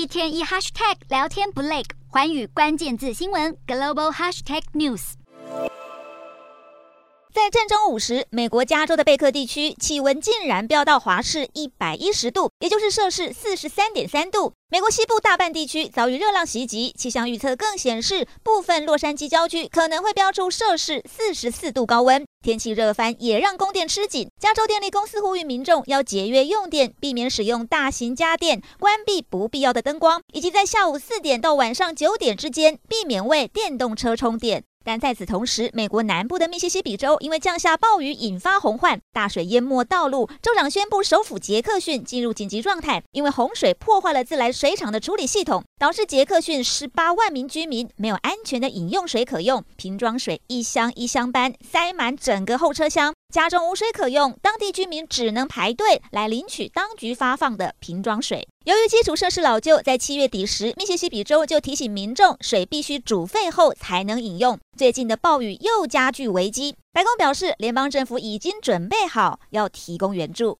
一天一 hashtag 聊天不累，寰宇关键字新闻 global hashtag news。在正中午时，美国加州的贝克地区气温竟然飙到华氏一百一十度，也就是摄氏四十三点三度。美国西部大半地区遭遇热浪袭击，气象预测更显示，部分洛杉矶郊区可能会飙出摄氏四十四度高温。天气热翻也让供电吃紧，加州电力公司呼吁民众要节约用电，避免使用大型家电，关闭不必要的灯光，以及在下午四点到晚上九点之间避免为电动车充电。但在此同时，美国南部的密西西比州因为降下暴雨，引发洪患，大水淹没道路。州长宣布，首府杰克逊进入紧急状态，因为洪水破坏了自来水厂的处理系统，导致杰克逊十八万名居民没有安全的饮用水可用，瓶装水一箱一箱搬，塞满整个后车厢。家中无水可用，当地居民只能排队来领取当局发放的瓶装水。由于基础设施老旧，在七月底时，密西西比州就提醒民众，水必须煮沸后才能饮用。最近的暴雨又加剧危机，白宫表示，联邦政府已经准备好要提供援助。